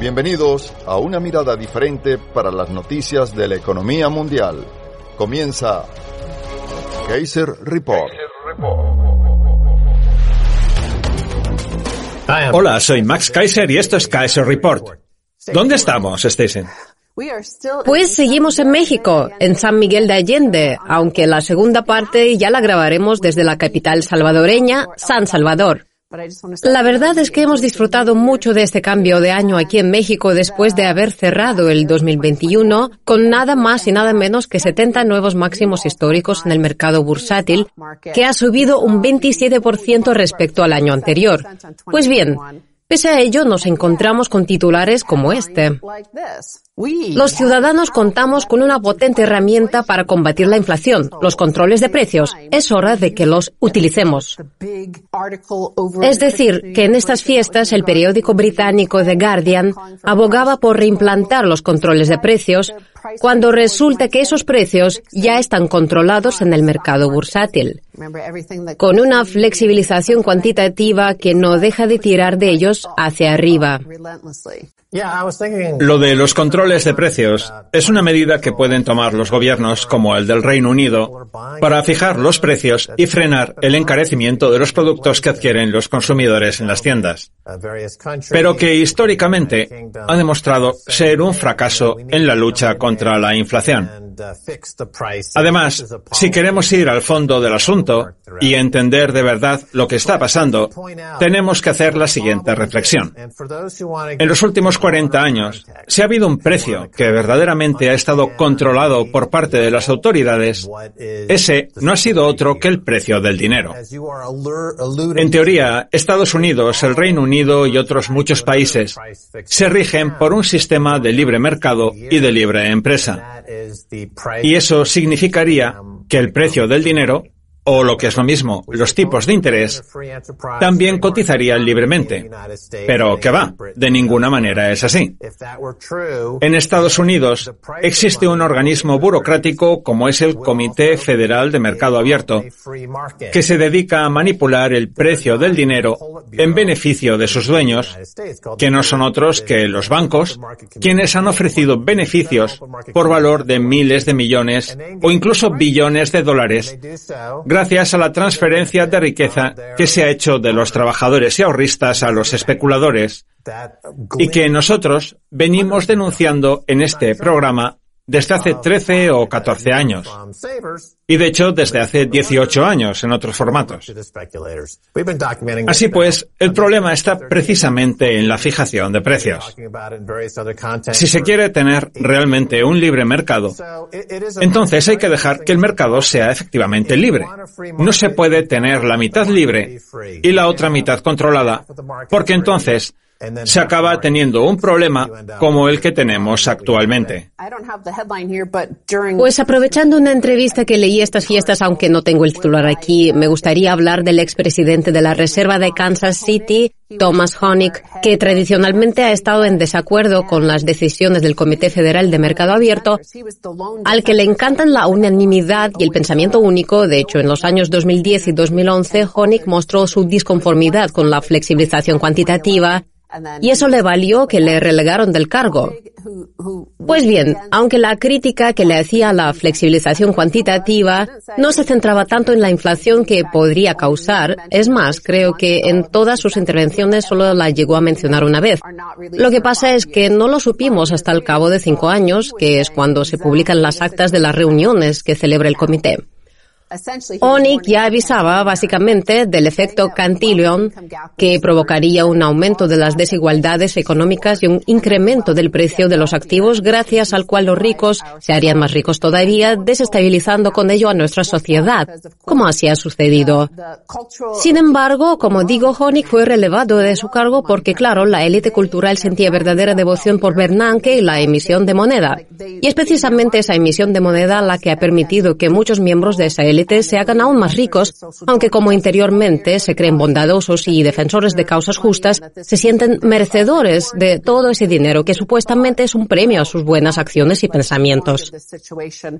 Bienvenidos a una mirada diferente para las noticias de la economía mundial. Comienza Kaiser Report. Hola, soy Max Kaiser y esto es Kaiser Report. ¿Dónde estamos, Stacey? Pues seguimos en México, en San Miguel de Allende, aunque la segunda parte ya la grabaremos desde la capital salvadoreña, San Salvador. La verdad es que hemos disfrutado mucho de este cambio de año aquí en México después de haber cerrado el 2021 con nada más y nada menos que 70 nuevos máximos históricos en el mercado bursátil, que ha subido un 27% respecto al año anterior. Pues bien, pese a ello nos encontramos con titulares como este. Los ciudadanos contamos con una potente herramienta para combatir la inflación, los controles de precios. Es hora de que los utilicemos. Es decir, que en estas fiestas el periódico británico The Guardian abogaba por reimplantar los controles de precios cuando resulta que esos precios ya están controlados en el mercado bursátil, con una flexibilización cuantitativa que no deja de tirar de ellos hacia arriba. Lo de los controles de precios es una medida que pueden tomar los gobiernos, como el del Reino Unido, para fijar los precios y frenar el encarecimiento de los productos que adquieren los consumidores en las tiendas, pero que históricamente ha demostrado ser un fracaso en la lucha contra la inflación. Además, si queremos ir al fondo del asunto y entender de verdad lo que está pasando, tenemos que hacer la siguiente reflexión. En los últimos 40 años, si ha habido un precio que verdaderamente ha estado controlado por parte de las autoridades, ese no ha sido otro que el precio del dinero. En teoría, Estados Unidos, el Reino Unido y otros muchos países se rigen por un sistema de libre mercado y de libre empresa. Y eso significaría que el precio del dinero o lo que es lo mismo, los tipos de interés, también cotizarían libremente. Pero que va, de ninguna manera es así. En Estados Unidos existe un organismo burocrático como es el Comité Federal de Mercado Abierto, que se dedica a manipular el precio del dinero en beneficio de sus dueños, que no son otros que los bancos, quienes han ofrecido beneficios por valor de miles de millones o incluso billones de dólares gracias a la transferencia de riqueza que se ha hecho de los trabajadores y ahorristas a los especuladores y que nosotros venimos denunciando en este programa desde hace 13 o 14 años. Y de hecho, desde hace 18 años en otros formatos. Así pues, el problema está precisamente en la fijación de precios. Si se quiere tener realmente un libre mercado, entonces hay que dejar que el mercado sea efectivamente libre. No se puede tener la mitad libre y la otra mitad controlada, porque entonces se acaba teniendo un problema como el que tenemos actualmente. Pues aprovechando una entrevista que leí estas fiestas, aunque no tengo el titular aquí, me gustaría hablar del expresidente de la Reserva de Kansas City, Thomas Honig, que tradicionalmente ha estado en desacuerdo con las decisiones del Comité Federal de Mercado Abierto, al que le encantan la unanimidad y el pensamiento único. De hecho, en los años 2010 y 2011, Honig mostró su disconformidad con la flexibilización cuantitativa y eso le valió que le relegaron del cargo. Pues bien, aunque la crítica que le hacía a la flexibilización cuantitativa no se centraba tanto en la inflación que podría causar, es más, creo que en todas sus intervenciones solo la llegó a mencionar una vez. Lo que pasa es que no lo supimos hasta el cabo de cinco años, que es cuando se publican las actas de las reuniones que celebra el comité. Onik ya avisaba básicamente del efecto Cantillon que provocaría un aumento de las desigualdades económicas y un incremento del precio de los activos gracias al cual los ricos se harían más ricos todavía, desestabilizando con ello a nuestra sociedad, como así ha sucedido. Sin embargo, como digo, Honig fue relevado de su cargo porque, claro, la élite cultural sentía verdadera devoción por Bernanke y la emisión de moneda. Y es precisamente esa emisión de moneda la que ha permitido que muchos miembros de esa élite se hagan aún más ricos, aunque como interiormente se creen bondadosos y defensores de causas justas, se sienten merecedores de todo ese dinero que supuestamente es un premio a sus buenas acciones y pensamientos.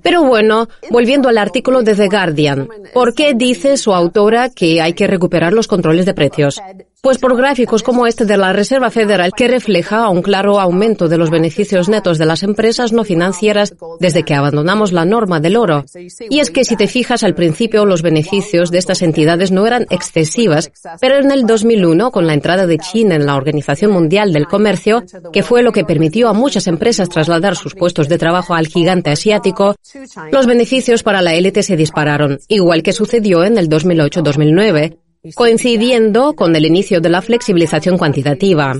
Pero bueno, volviendo al artículo de The Guardian, ¿por qué dice su autora que hay que recuperar los controles de precios? Pues por gráficos como este de la Reserva Federal que refleja un claro aumento de los beneficios netos de las empresas no financieras desde que abandonamos la norma del oro. Y es que si te fijas al principio los beneficios de estas entidades no eran excesivas, pero en el 2001 con la entrada de China en la Organización Mundial del Comercio, que fue lo que permitió a muchas empresas trasladar sus puestos de trabajo al gigante asiático, los beneficios para la élite se dispararon, igual que sucedió en el 2008-2009 coincidiendo con el inicio de la flexibilización cuantitativa.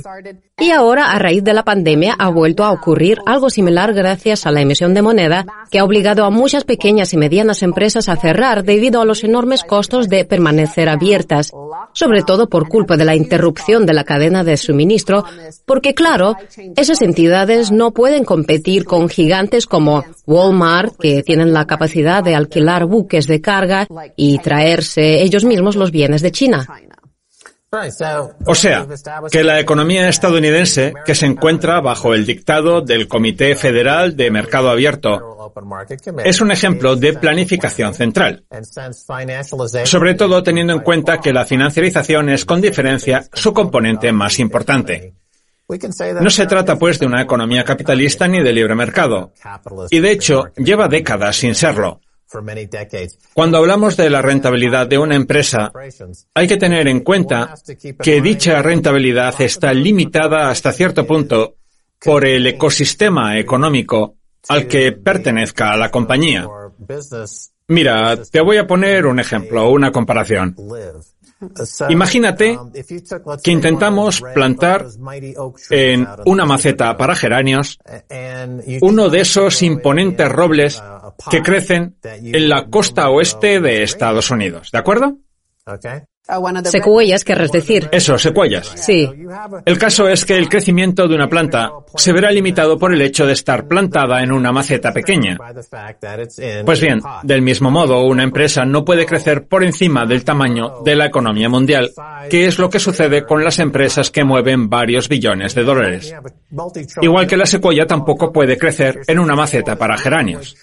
Y ahora, a raíz de la pandemia, ha vuelto a ocurrir algo similar gracias a la emisión de moneda que ha obligado a muchas pequeñas y medianas empresas a cerrar debido a los enormes costos de permanecer abiertas, sobre todo por culpa de la interrupción de la cadena de suministro, porque claro, esas entidades no pueden competir con gigantes como Walmart, que tienen la capacidad de alquilar buques de carga y traerse ellos mismos los bienes de China. O sea, que la economía estadounidense, que se encuentra bajo el dictado del Comité Federal de Mercado Abierto, es un ejemplo de planificación central, sobre todo teniendo en cuenta que la financiarización es con diferencia su componente más importante. No se trata pues de una economía capitalista ni de libre mercado, y de hecho lleva décadas sin serlo. Cuando hablamos de la rentabilidad de una empresa, hay que tener en cuenta que dicha rentabilidad está limitada hasta cierto punto por el ecosistema económico al que pertenezca la compañía. Mira, te voy a poner un ejemplo, una comparación. Imagínate que intentamos plantar en una maceta para geranios uno de esos imponentes robles que crecen en la costa oeste de Estados Unidos, ¿de acuerdo? Secuoyas, querrás decir. Eso, secuoyas. Sí. El caso es que el crecimiento de una planta se verá limitado por el hecho de estar plantada en una maceta pequeña. Pues bien, del mismo modo, una empresa no puede crecer por encima del tamaño de la economía mundial, que es lo que sucede con las empresas que mueven varios billones de dólares. Igual que la secuoya tampoco puede crecer en una maceta para geranios.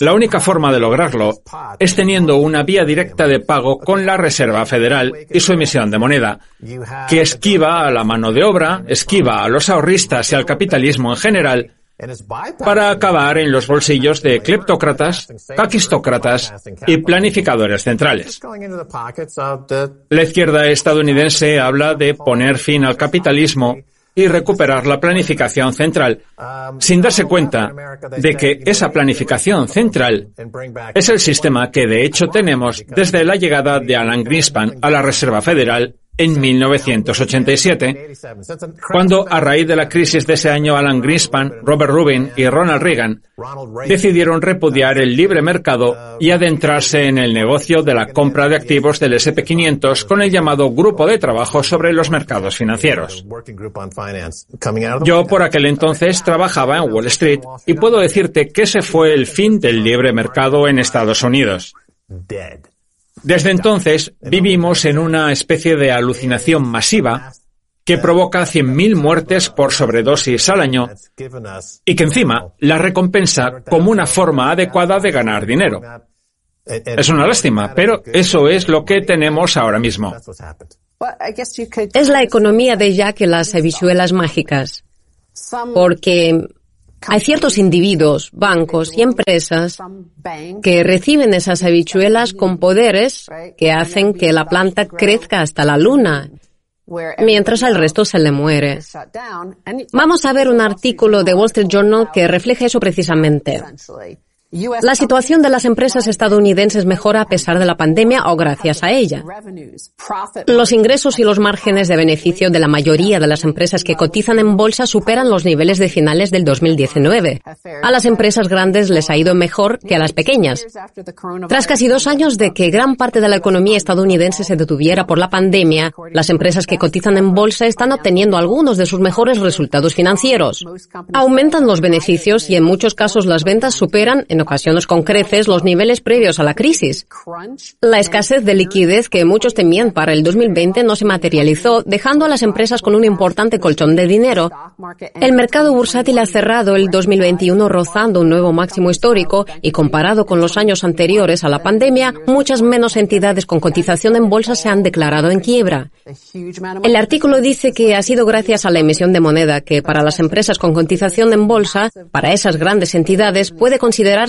La única forma de lograrlo es teniendo una vía directa de pago con la Reserva Federal y su emisión de moneda, que esquiva a la mano de obra, esquiva a los ahorristas y al capitalismo en general, para acabar en los bolsillos de cleptócratas, caquistócratas y planificadores centrales. La izquierda estadounidense habla de poner fin al capitalismo y recuperar la planificación central, sin darse cuenta de que esa planificación central es el sistema que de hecho tenemos desde la llegada de Alan Greenspan a la Reserva Federal en 1987, cuando a raíz de la crisis de ese año Alan Greenspan, Robert Rubin y Ronald Reagan decidieron repudiar el libre mercado y adentrarse en el negocio de la compra de activos del SP500 con el llamado Grupo de Trabajo sobre los Mercados Financieros. Yo por aquel entonces trabajaba en Wall Street y puedo decirte que ese fue el fin del libre mercado en Estados Unidos. Desde entonces vivimos en una especie de alucinación masiva que provoca 100.000 muertes por sobredosis al año y que encima la recompensa como una forma adecuada de ganar dinero. Es una lástima, pero eso es lo que tenemos ahora mismo. Es la economía de Jack y las habichuelas mágicas. Porque hay ciertos individuos, bancos y empresas que reciben esas habichuelas con poderes que hacen que la planta crezca hasta la luna, mientras al resto se le muere. Vamos a ver un artículo de Wall Street Journal que refleja eso precisamente. La situación de las empresas estadounidenses mejora a pesar de la pandemia o gracias a ella. Los ingresos y los márgenes de beneficio de la mayoría de las empresas que cotizan en bolsa superan los niveles de finales del 2019. A las empresas grandes les ha ido mejor que a las pequeñas. Tras casi dos años de que gran parte de la economía estadounidense se detuviera por la pandemia, las empresas que cotizan en bolsa están obteniendo algunos de sus mejores resultados financieros. Aumentan los beneficios y en muchos casos las ventas superan ocasiones con creces los niveles previos a la crisis. La escasez de liquidez que muchos temían para el 2020 no se materializó, dejando a las empresas con un importante colchón de dinero. El mercado bursátil ha cerrado el 2021 rozando un nuevo máximo histórico y comparado con los años anteriores a la pandemia, muchas menos entidades con cotización en bolsa se han declarado en quiebra. El artículo dice que ha sido gracias a la emisión de moneda que para las empresas con cotización en bolsa, para esas grandes entidades, puede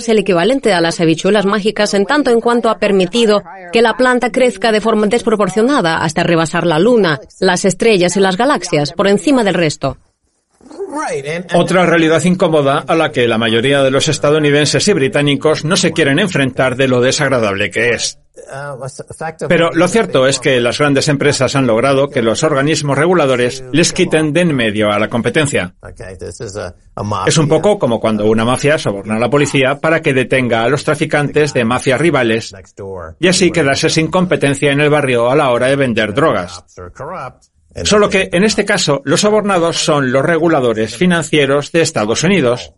el equivalente a las habichuelas mágicas en tanto en cuanto ha permitido que la planta crezca de forma desproporcionada hasta rebasar la Luna, las estrellas y las galaxias por encima del resto. Otra realidad incómoda a la que la mayoría de los estadounidenses y británicos no se quieren enfrentar de lo desagradable que es. Pero lo cierto es que las grandes empresas han logrado que los organismos reguladores les quiten de en medio a la competencia. Es un poco como cuando una mafia soborna a la policía para que detenga a los traficantes de mafias rivales y así quedarse sin competencia en el barrio a la hora de vender drogas. Solo que en este caso los sobornados son los reguladores financieros de Estados Unidos,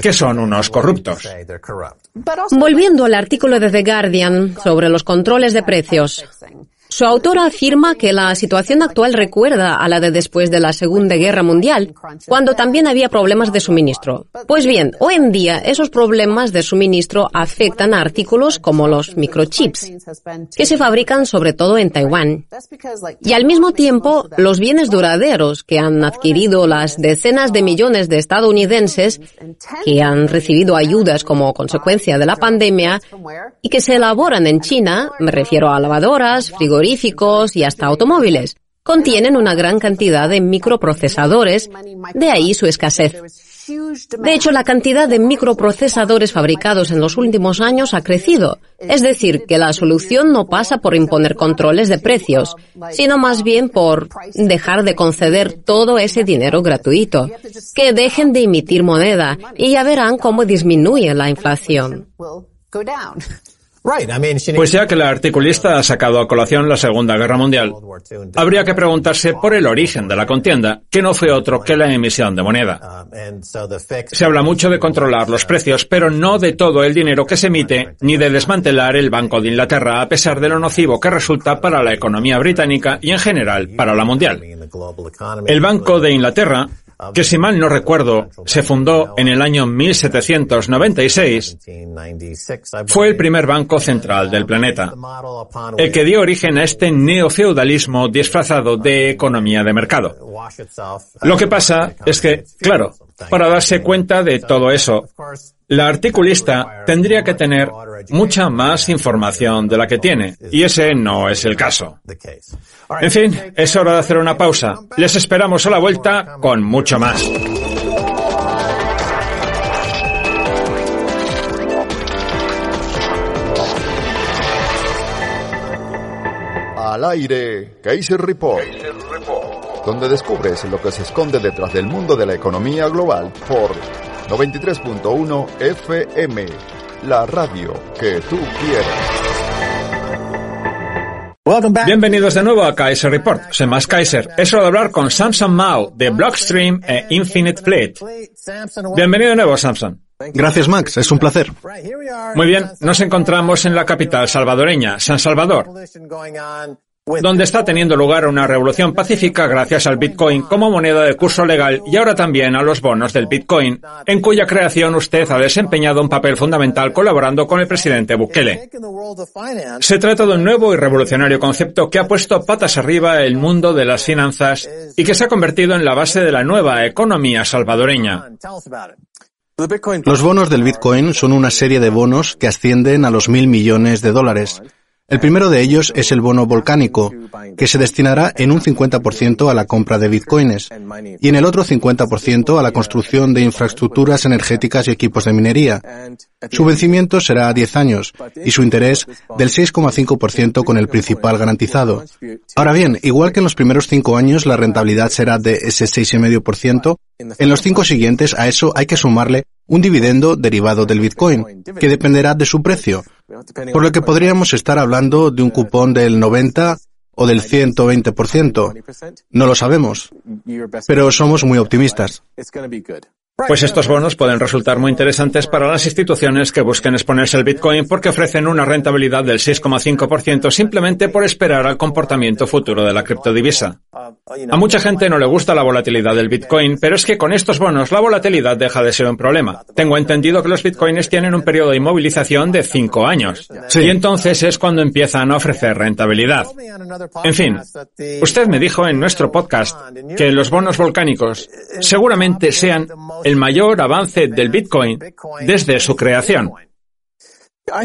que son unos corruptos. Volviendo al artículo de The Guardian sobre los controles de precios, su autora afirma que la situación actual recuerda a la de después de la Segunda Guerra Mundial, cuando también había problemas de suministro. Pues bien, hoy en día esos problemas de suministro afectan a artículos como los microchips, que se fabrican sobre todo en Taiwán. Y al mismo tiempo, los bienes duraderos que han adquirido las decenas de millones de estadounidenses que han recibido ayudas como consecuencia de la pandemia y que se elaboran en China, me refiero a lavadoras, y hasta automóviles. Contienen una gran cantidad de microprocesadores, de ahí su escasez. De hecho, la cantidad de microprocesadores fabricados en los últimos años ha crecido. Es decir, que la solución no pasa por imponer controles de precios, sino más bien por dejar de conceder todo ese dinero gratuito. Que dejen de emitir moneda y ya verán cómo disminuye la inflación. Pues ya que la articulista ha sacado a colación la Segunda Guerra Mundial, habría que preguntarse por el origen de la contienda, que no fue otro que la emisión de moneda. Se habla mucho de controlar los precios, pero no de todo el dinero que se emite, ni de desmantelar el Banco de Inglaterra, a pesar de lo nocivo que resulta para la economía británica y en general para la mundial. El Banco de Inglaterra que si mal no recuerdo, se fundó en el año 1796, fue el primer banco central del planeta, el que dio origen a este neofeudalismo disfrazado de economía de mercado. Lo que pasa es que, claro, para darse cuenta de todo eso, la articulista tendría que tener mucha más información de la que tiene, y ese no es el caso. En fin, es hora de hacer una pausa. Les esperamos a la vuelta con mucho más. Al aire, Kaiser Report, donde descubres lo que se esconde detrás del mundo de la economía global por 93.1 FM, la radio que tú quieres. Bienvenidos de nuevo a Kaiser Report. Soy Max Kaiser. Es hora de hablar con Samson Mao de Blockstream e Infinite Fleet. Bienvenido de nuevo, Samson. Gracias, Max. Es un placer. Muy bien. Nos encontramos en la capital salvadoreña, San Salvador. Donde está teniendo lugar una revolución pacífica gracias al Bitcoin como moneda de curso legal y ahora también a los bonos del Bitcoin, en cuya creación usted ha desempeñado un papel fundamental colaborando con el presidente Bukele. Se trata de un nuevo y revolucionario concepto que ha puesto patas arriba el mundo de las finanzas y que se ha convertido en la base de la nueva economía salvadoreña. Los bonos del Bitcoin son una serie de bonos que ascienden a los mil millones de dólares. El primero de ellos es el bono volcánico, que se destinará en un 50% a la compra de bitcoins y en el otro 50% a la construcción de infraestructuras energéticas y equipos de minería. Su vencimiento será a 10 años y su interés del 6,5% con el principal garantizado. Ahora bien, igual que en los primeros 5 años la rentabilidad será de ese 6,5%, en los 5 siguientes a eso hay que sumarle un dividendo derivado del Bitcoin, que dependerá de su precio, por lo que podríamos estar hablando de un cupón del 90 o del 120%. No lo sabemos, pero somos muy optimistas. Pues estos bonos pueden resultar muy interesantes para las instituciones que busquen exponerse al Bitcoin porque ofrecen una rentabilidad del 6,5% simplemente por esperar al comportamiento futuro de la criptodivisa. A mucha gente no le gusta la volatilidad del Bitcoin, pero es que con estos bonos la volatilidad deja de ser un problema. Tengo entendido que los Bitcoins tienen un periodo de inmovilización de 5 años. Y entonces es cuando empiezan a ofrecer rentabilidad. En fin, usted me dijo en nuestro podcast que los bonos volcánicos seguramente sean el mayor avance del Bitcoin desde su creación.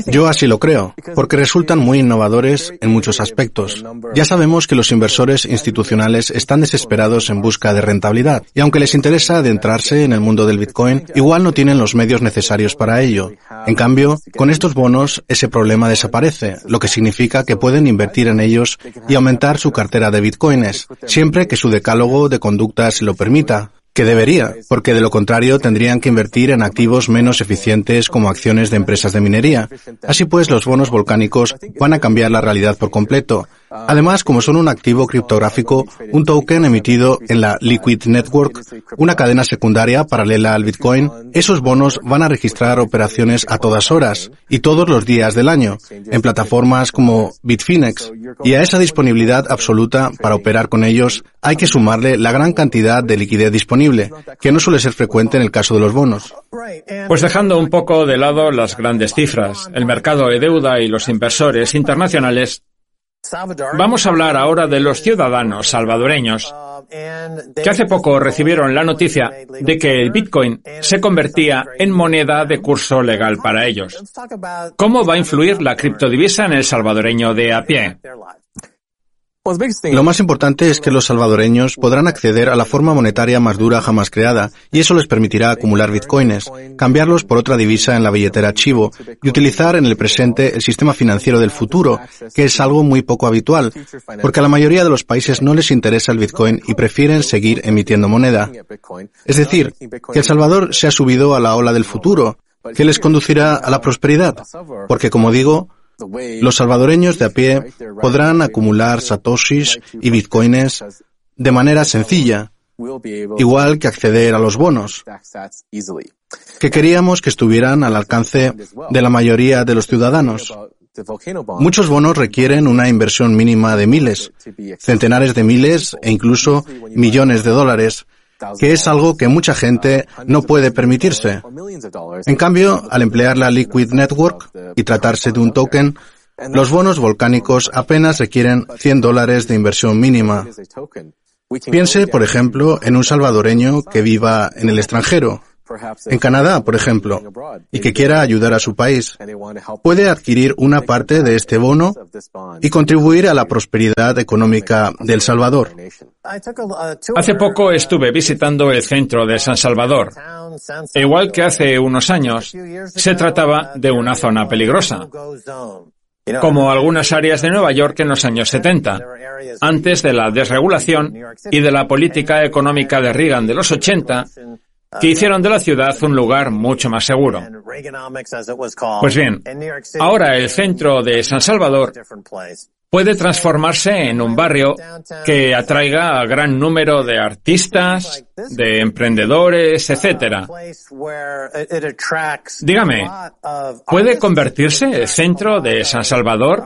Yo así lo creo, porque resultan muy innovadores en muchos aspectos. Ya sabemos que los inversores institucionales están desesperados en busca de rentabilidad, y aunque les interesa adentrarse en el mundo del Bitcoin, igual no tienen los medios necesarios para ello. En cambio, con estos bonos ese problema desaparece, lo que significa que pueden invertir en ellos y aumentar su cartera de Bitcoins, siempre que su decálogo de conducta se lo permita, que debería, porque de lo contrario tendrían que invertir en activos menos eficientes como acciones de empresas de minería. Así pues, los bonos volcánicos van a cambiar la realidad por completo. Además, como son un activo criptográfico, un token emitido en la Liquid Network, una cadena secundaria paralela al Bitcoin, esos bonos van a registrar operaciones a todas horas y todos los días del año, en plataformas como Bitfinex. Y a esa disponibilidad absoluta para operar con ellos hay que sumarle la gran cantidad de liquidez disponible, que no suele ser frecuente en el caso de los bonos. Pues dejando un poco de lado las grandes cifras, el mercado de deuda y los inversores internacionales Vamos a hablar ahora de los ciudadanos salvadoreños que hace poco recibieron la noticia de que el Bitcoin se convertía en moneda de curso legal para ellos. ¿Cómo va a influir la criptodivisa en el salvadoreño de a pie? Lo más importante es que los salvadoreños podrán acceder a la forma monetaria más dura jamás creada, y eso les permitirá acumular bitcoins, cambiarlos por otra divisa en la billetera Chivo y utilizar en el presente el sistema financiero del futuro, que es algo muy poco habitual, porque a la mayoría de los países no les interesa el bitcoin y prefieren seguir emitiendo moneda. Es decir, que El Salvador se ha subido a la ola del futuro, que les conducirá a la prosperidad, porque como digo, los salvadoreños de a pie podrán acumular satoshis y bitcoins de manera sencilla, igual que acceder a los bonos, que queríamos que estuvieran al alcance de la mayoría de los ciudadanos. Muchos bonos requieren una inversión mínima de miles, centenares de miles e incluso millones de dólares que es algo que mucha gente no puede permitirse. En cambio, al emplear la Liquid Network y tratarse de un token, los bonos volcánicos apenas requieren 100 dólares de inversión mínima. Piense, por ejemplo, en un salvadoreño que viva en el extranjero, en Canadá, por ejemplo, y que quiera ayudar a su país, puede adquirir una parte de este bono y contribuir a la prosperidad económica de El Salvador. Hace poco estuve visitando el centro de San Salvador. Igual que hace unos años, se trataba de una zona peligrosa como algunas áreas de Nueva York en los años 70, antes de la desregulación y de la política económica de Reagan de los 80, que hicieron de la ciudad un lugar mucho más seguro. Pues bien, ahora el centro de San Salvador puede transformarse en un barrio que atraiga a gran número de artistas, de emprendedores, etc. Dígame, ¿puede convertirse el centro de San Salvador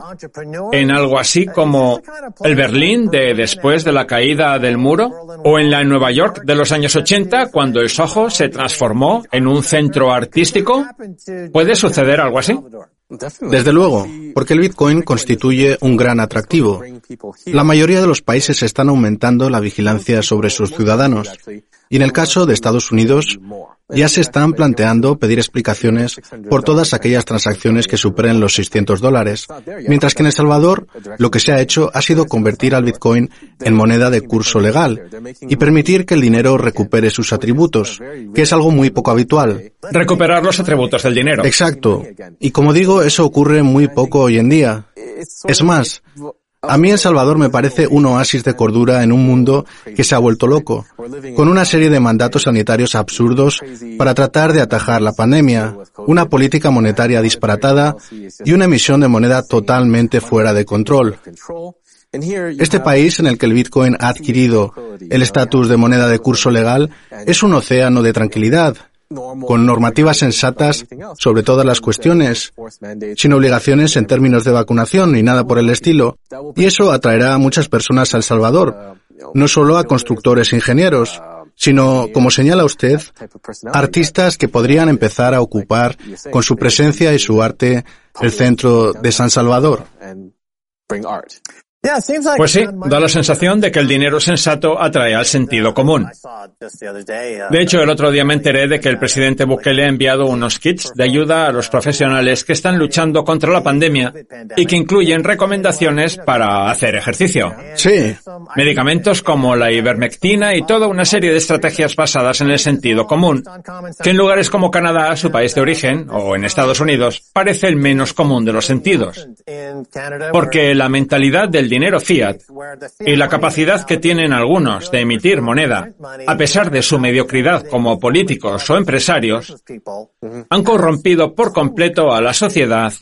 en algo así como el Berlín de después de la caída del muro? ¿O en la Nueva York de los años 80 cuando el Soho se transformó en un centro artístico? ¿Puede suceder algo así? Desde luego, porque el Bitcoin constituye un gran atractivo. La mayoría de los países están aumentando la vigilancia sobre sus ciudadanos. Y en el caso de Estados Unidos, ya se están planteando pedir explicaciones por todas aquellas transacciones que superen los 600 dólares, mientras que en El Salvador lo que se ha hecho ha sido convertir al Bitcoin en moneda de curso legal y permitir que el dinero recupere sus atributos, que es algo muy poco habitual. Recuperar los atributos del dinero. Exacto. Y como digo, eso ocurre muy poco hoy en día. Es más, a mí El Salvador me parece un oasis de cordura en un mundo que se ha vuelto loco, con una serie de mandatos sanitarios absurdos para tratar de atajar la pandemia, una política monetaria disparatada y una emisión de moneda totalmente fuera de control. Este país en el que el Bitcoin ha adquirido el estatus de moneda de curso legal es un océano de tranquilidad, con normativas sensatas sobre todas las cuestiones, sin obligaciones en términos de vacunación ni nada por el estilo. Y eso atraerá a muchas personas a El Salvador, no solo a constructores e ingenieros, sino, como señala usted, artistas que podrían empezar a ocupar con su presencia y su arte el centro de San Salvador. Pues sí, da la sensación de que el dinero sensato atrae al sentido común. De hecho, el otro día me enteré de que el presidente Bukele ha enviado unos kits de ayuda a los profesionales que están luchando contra la pandemia y que incluyen recomendaciones para hacer ejercicio. Sí. Medicamentos como la ivermectina y toda una serie de estrategias basadas en el sentido común, que en lugares como Canadá, su país de origen, o en Estados Unidos, parece el menos común de los sentidos. Porque la mentalidad del dinero fiat y la capacidad que tienen algunos de emitir moneda, a pesar de su mediocridad como políticos o empresarios, han corrompido por completo a la sociedad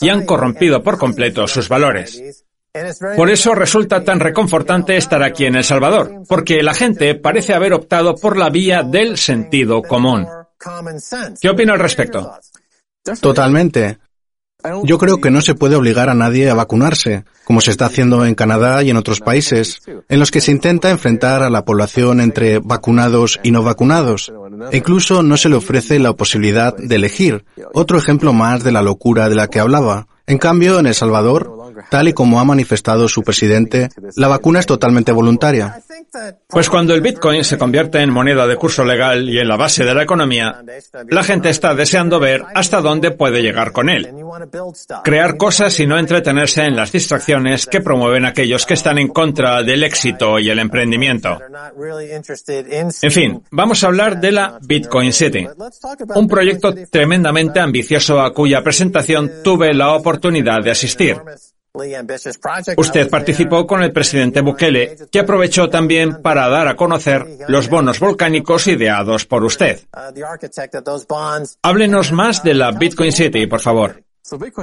y han corrompido por completo sus valores. Por eso resulta tan reconfortante estar aquí en El Salvador, porque la gente parece haber optado por la vía del sentido común. ¿Qué opina al respecto? Totalmente. Yo creo que no se puede obligar a nadie a vacunarse, como se está haciendo en Canadá y en otros países, en los que se intenta enfrentar a la población entre vacunados y no vacunados. E incluso no se le ofrece la posibilidad de elegir. Otro ejemplo más de la locura de la que hablaba. En cambio, en El Salvador, tal y como ha manifestado su presidente, la vacuna es totalmente voluntaria. Pues cuando el Bitcoin se convierte en moneda de curso legal y en la base de la economía, la gente está deseando ver hasta dónde puede llegar con él. Crear cosas y no entretenerse en las distracciones que promueven aquellos que están en contra del éxito y el emprendimiento. En fin, vamos a hablar de la Bitcoin City, un proyecto tremendamente ambicioso a cuya presentación tuve la oportunidad de asistir. Usted participó con el presidente Bukele, que aprovechó también para dar a conocer los bonos volcánicos ideados por usted. Háblenos más de la Bitcoin City, por favor.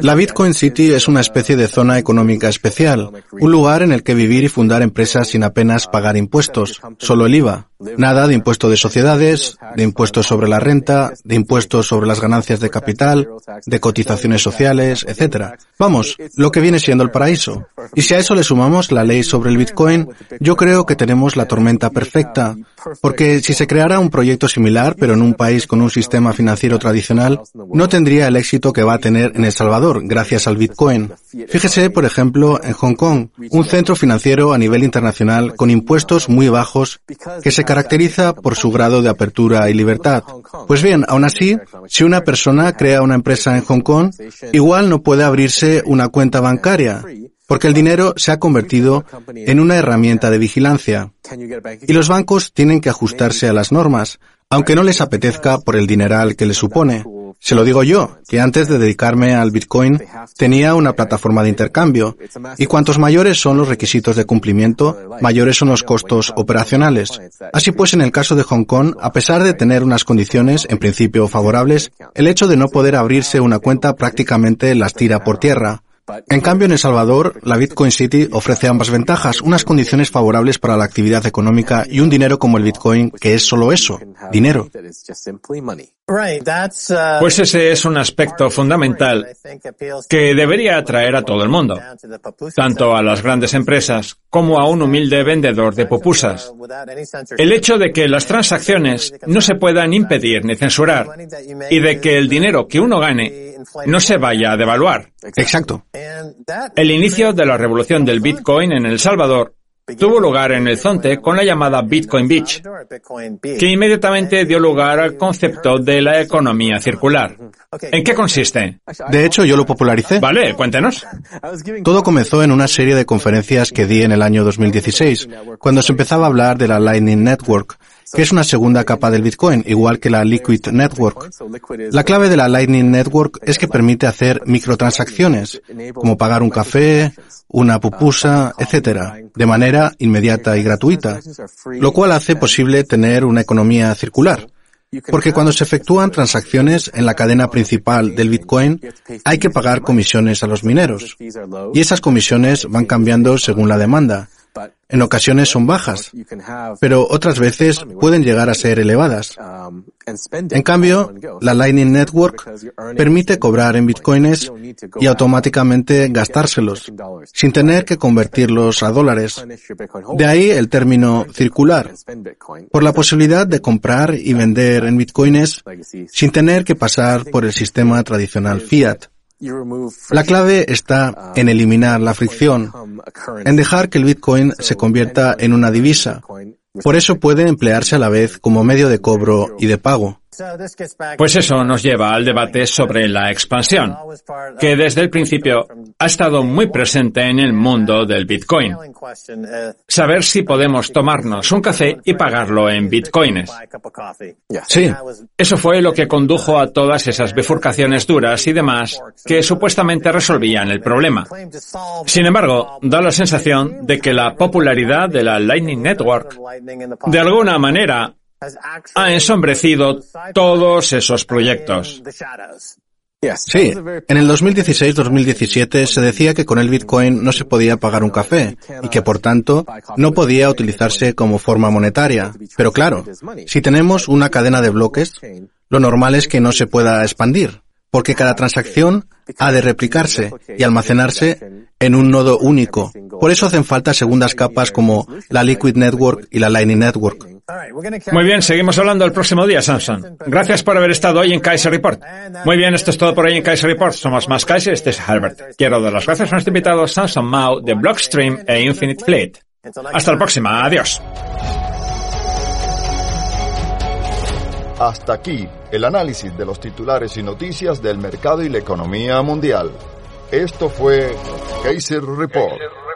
La Bitcoin City es una especie de zona económica especial, un lugar en el que vivir y fundar empresas sin apenas pagar impuestos, solo el IVA. Nada de impuesto de sociedades, de impuestos sobre la renta, de impuestos sobre las ganancias de capital, de cotizaciones sociales, etc. Vamos, lo que viene siendo el paraíso. Y si a eso le sumamos la ley sobre el Bitcoin, yo creo que tenemos la tormenta perfecta, porque si se creara un proyecto similar, pero en un país con un sistema financiero tradicional, no tendría el éxito que va a tener en El Salvador, gracias al Bitcoin. Fíjese, por ejemplo, en Hong Kong, un centro financiero a nivel internacional con impuestos muy bajos que se caracteriza por su grado de apertura y libertad. Pues bien, aún así, si una persona crea una empresa en Hong Kong, igual no puede abrirse una cuenta bancaria, porque el dinero se ha convertido en una herramienta de vigilancia. Y los bancos tienen que ajustarse a las normas, aunque no les apetezca por el dineral que les supone. Se lo digo yo, que antes de dedicarme al Bitcoin tenía una plataforma de intercambio, y cuantos mayores son los requisitos de cumplimiento, mayores son los costos operacionales. Así pues, en el caso de Hong Kong, a pesar de tener unas condiciones en principio favorables, el hecho de no poder abrirse una cuenta prácticamente las tira por tierra. En cambio, en El Salvador, la Bitcoin City ofrece ambas ventajas, unas condiciones favorables para la actividad económica y un dinero como el Bitcoin que es solo eso, dinero. Pues ese es un aspecto fundamental que debería atraer a todo el mundo, tanto a las grandes empresas como a un humilde vendedor de pupusas. El hecho de que las transacciones no se puedan impedir ni censurar y de que el dinero que uno gane no se vaya a devaluar. Exacto. El inicio de la revolución del Bitcoin en El Salvador tuvo lugar en el Zonte con la llamada Bitcoin Beach, que inmediatamente dio lugar al concepto de la economía circular. ¿En qué consiste? De hecho, yo lo popularicé. Vale, cuéntenos. Todo comenzó en una serie de conferencias que di en el año 2016, cuando se empezaba a hablar de la Lightning Network, que es una segunda capa del Bitcoin, igual que la Liquid Network. La clave de la Lightning Network es que permite hacer microtransacciones, como pagar un café, una pupusa, etc., de manera inmediata y gratuita, lo cual hace posible tener una economía circular. Porque cuando se efectúan transacciones en la cadena principal del Bitcoin, hay que pagar comisiones a los mineros. Y esas comisiones van cambiando según la demanda. En ocasiones son bajas, pero otras veces pueden llegar a ser elevadas. En cambio, la Lightning Network permite cobrar en bitcoins y automáticamente gastárselos, sin tener que convertirlos a dólares. De ahí el término circular, por la posibilidad de comprar y vender en bitcoins sin tener que pasar por el sistema tradicional fiat. La clave está en eliminar la fricción, en dejar que el Bitcoin se convierta en una divisa. Por eso puede emplearse a la vez como medio de cobro y de pago. Pues eso nos lleva al debate sobre la expansión, que desde el principio ha estado muy presente en el mundo del Bitcoin. Saber si podemos tomarnos un café y pagarlo en Bitcoins. Sí. Eso fue lo que condujo a todas esas bifurcaciones duras y demás que supuestamente resolvían el problema. Sin embargo, da la sensación de que la popularidad de la Lightning Network de alguna manera ha ensombrecido todos esos proyectos. Sí, en el 2016-2017 se decía que con el Bitcoin no se podía pagar un café y que por tanto no podía utilizarse como forma monetaria. Pero claro, si tenemos una cadena de bloques, lo normal es que no se pueda expandir, porque cada transacción ha de replicarse y almacenarse en un nodo único. Por eso hacen falta segundas capas como la Liquid Network y la Lightning Network. Muy bien, seguimos hablando el próximo día, Samson. Gracias por haber estado hoy en Kaiser Report. Muy bien, esto es todo por hoy en Kaiser Report. Somos más Kaiser, este es Herbert. Quiero dar las gracias a nuestro invitado Samson Mao de Blockstream e Infinite Fleet. Hasta la próxima, adiós. Hasta aquí el análisis de los titulares y noticias del mercado y la economía mundial. Esto fue Kaiser Report.